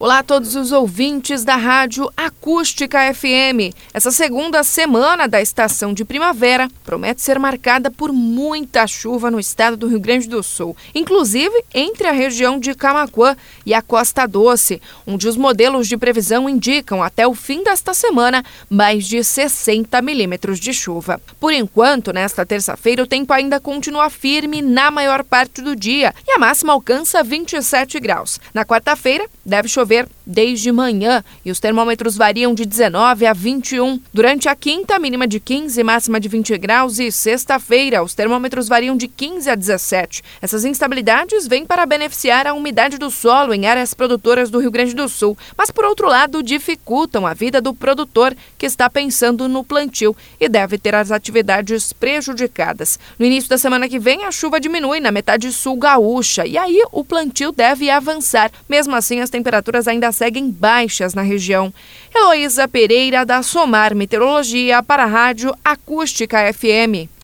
Olá a todos os ouvintes da Rádio Acústica FM. Essa segunda semana da estação de primavera promete ser marcada por muita chuva no estado do Rio Grande do Sul, inclusive entre a região de Camacuã e a Costa Doce, onde os modelos de previsão indicam até o fim desta semana mais de 60 milímetros de chuva. Por enquanto, nesta terça-feira, o tempo ainda continua firme na maior parte do dia e a máxima alcança 27 graus. Na quarta-feira, deve chover chover desde manhã e os termômetros variam de 19 a 21. Durante a quinta, mínima de 15, máxima de 20 graus e sexta-feira, os termômetros variam de 15 a 17. Essas instabilidades vêm para beneficiar a umidade do solo em áreas produtoras do Rio Grande do Sul, mas por outro lado dificultam a vida do produtor que está pensando no plantio e deve ter as atividades prejudicadas. No início da semana que vem, a chuva diminui na metade sul gaúcha e aí o plantio deve avançar. Mesmo assim, as temperaturas temperaturas ainda seguem baixas na região. Heloísa Pereira, da Somar Meteorologia, para a Rádio Acústica FM.